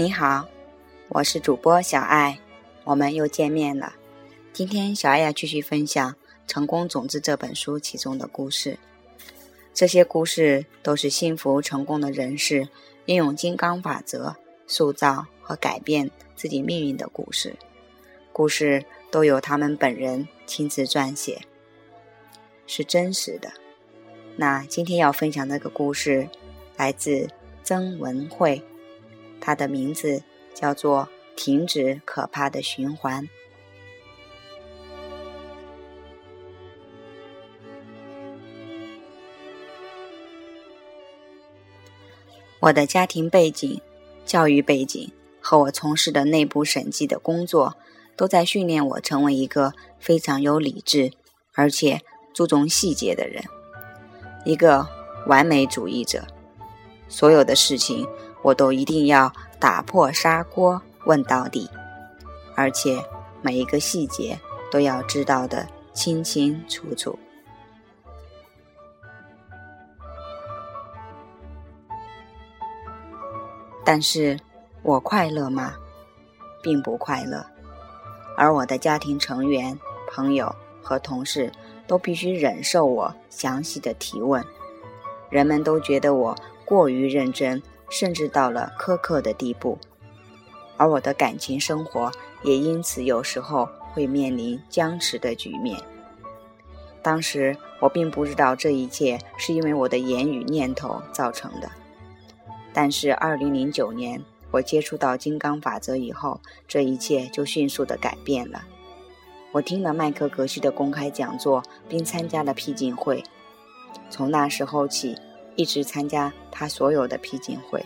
你好，我是主播小爱，我们又见面了。今天小爱要继续分享《成功种子》这本书其中的故事。这些故事都是幸福成功的人士运用金刚法则塑造和改变自己命运的故事。故事都由他们本人亲自撰写，是真实的。那今天要分享这个故事，来自曾文慧。它的名字叫做“停止可怕的循环”。我的家庭背景、教育背景和我从事的内部审计的工作，都在训练我成为一个非常有理智而且注重细节的人，一个完美主义者。所有的事情。我都一定要打破砂锅问到底，而且每一个细节都要知道的清清楚楚。但是，我快乐吗？并不快乐。而我的家庭成员、朋友和同事都必须忍受我详细的提问，人们都觉得我过于认真。甚至到了苛刻的地步，而我的感情生活也因此有时候会面临僵持的局面。当时我并不知道这一切是因为我的言语念头造成的，但是2009年我接触到金刚法则以后，这一切就迅速的改变了。我听了麦克格西的公开讲座，并参加了僻静会，从那时候起。一直参加他所有的批经会。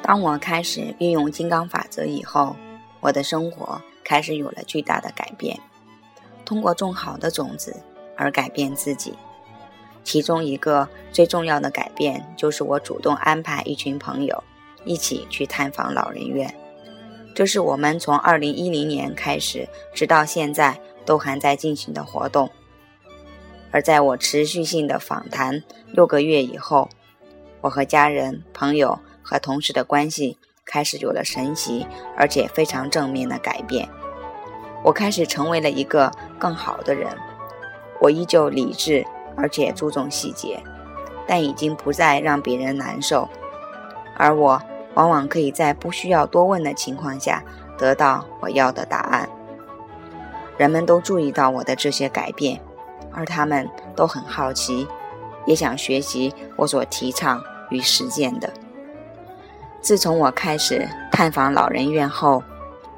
当我开始运用金刚法则以后，我的生活开始有了巨大的改变。通过种好的种子。而改变自己，其中一个最重要的改变就是我主动安排一群朋友一起去探访老人院。这是我们从二零一零年开始，直到现在都还在进行的活动。而在我持续性的访谈六个月以后，我和家人、朋友和同事的关系开始有了神奇而且非常正面的改变。我开始成为了一个更好的人。我依旧理智，而且注重细节，但已经不再让别人难受。而我往往可以在不需要多问的情况下得到我要的答案。人们都注意到我的这些改变，而他们都很好奇，也想学习我所提倡与实践的。自从我开始探访老人院后，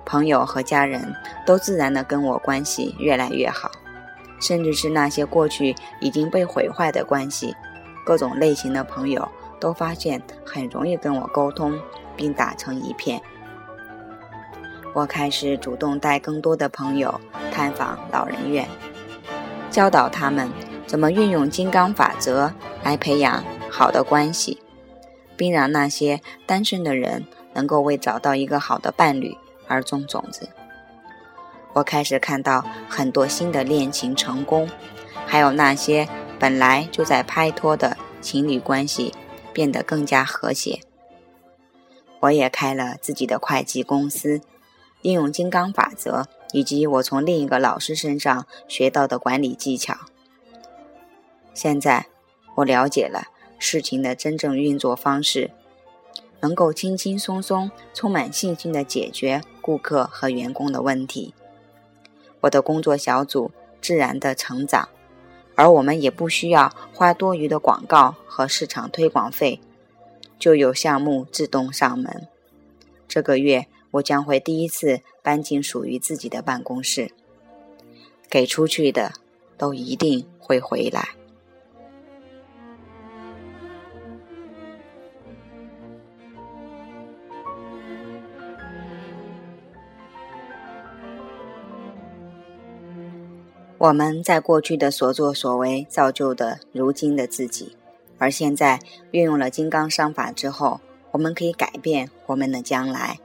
朋友和家人都自然的跟我关系越来越好。甚至是那些过去已经被毁坏的关系，各种类型的朋友都发现很容易跟我沟通，并打成一片。我开始主动带更多的朋友探访老人院，教导他们怎么运用金刚法则来培养好的关系，并让那些单身的人能够为找到一个好的伴侣而种种子。我开始看到很多新的恋情成功，还有那些本来就在拍拖的情侣关系变得更加和谐。我也开了自己的会计公司，应用金刚法则以及我从另一个老师身上学到的管理技巧。现在我了解了事情的真正运作方式，能够轻轻松松、充满信心地解决顾客和员工的问题。我的工作小组自然的成长，而我们也不需要花多余的广告和市场推广费，就有项目自动上门。这个月我将会第一次搬进属于自己的办公室，给出去的都一定会回来。我们在过去的所作所为造就的如今的自己，而现在运用了金刚商法之后，我们可以改变我们的将来，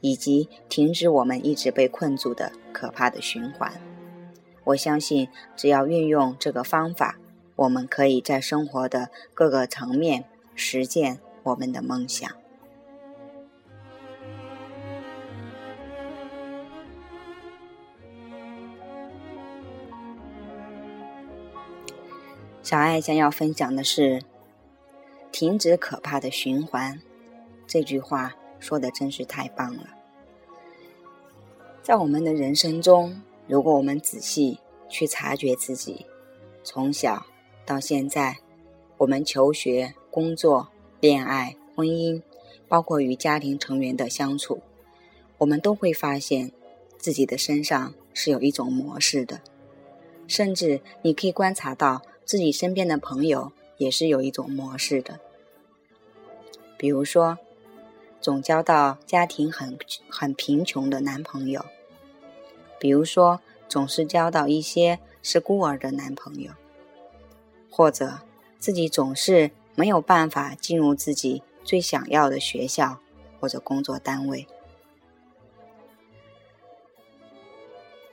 以及停止我们一直被困住的可怕的循环。我相信，只要运用这个方法，我们可以在生活的各个层面实践我们的梦想。小爱将要分享的是。停止可怕的循环，这句话说的真是太棒了。在我们的人生中，如果我们仔细去察觉自己，从小到现在，我们求学、工作、恋爱、婚姻，包括与家庭成员的相处，我们都会发现自己的身上是有一种模式的。甚至你可以观察到自己身边的朋友。也是有一种模式的，比如说，总交到家庭很很贫穷的男朋友；比如说，总是交到一些是孤儿的男朋友；或者自己总是没有办法进入自己最想要的学校或者工作单位。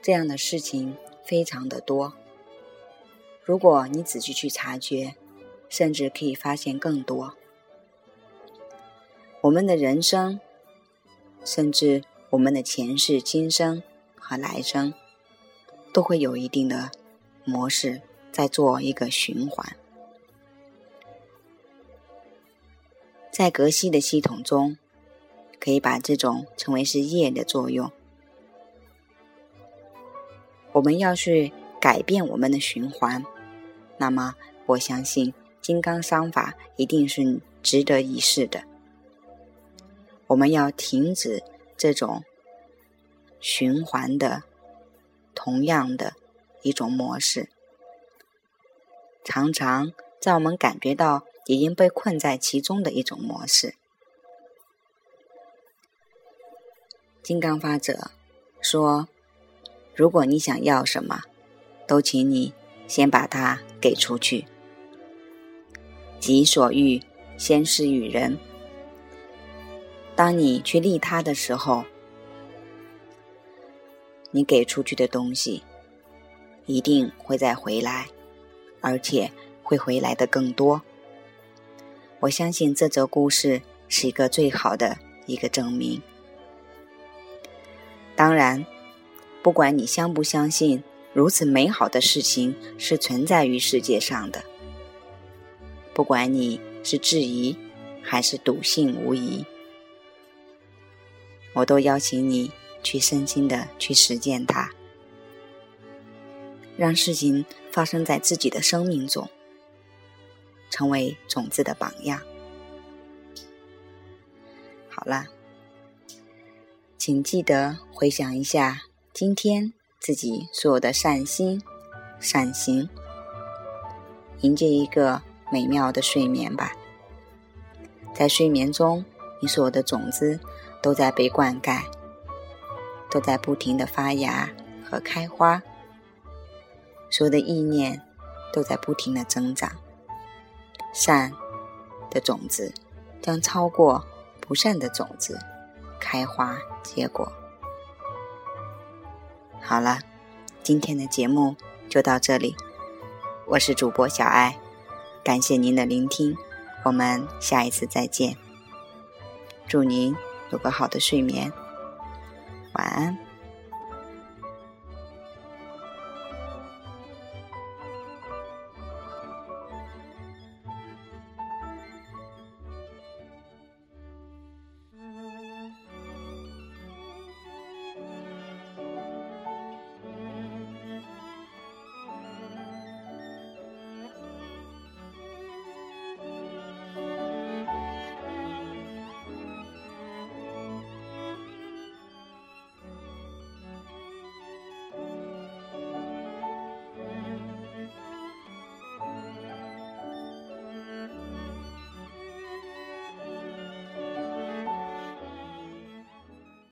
这样的事情非常的多。如果你仔细去察觉。甚至可以发现更多。我们的人生，甚至我们的前世今生和来生，都会有一定的模式在做一个循环。在格西的系统中，可以把这种称为是业的作用。我们要去改变我们的循环，那么我相信。金刚商法一定是值得一试的。我们要停止这种循环的同样的一种模式。常常在我们感觉到已经被困在其中的一种模式。金刚法者说：“如果你想要什么，都请你先把它给出去。”己所欲，先施与人。当你去利他的时候，你给出去的东西一定会再回来，而且会回来的更多。我相信这则故事是一个最好的一个证明。当然，不管你相不相信，如此美好的事情是存在于世界上的。不管你是质疑还是笃信无疑，我都邀请你去深心的去实践它，让事情发生在自己的生命中，成为种子的榜样。好了，请记得回想一下今天自己所有的善心、善行，迎接一个。美妙的睡眠吧，在睡眠中，你所有的种子都在被灌溉，都在不停的发芽和开花，所有的意念都在不停的增长，善的种子将超过不善的种子开花结果。好了，今天的节目就到这里，我是主播小爱。感谢您的聆听，我们下一次再见。祝您有个好的睡眠，晚安。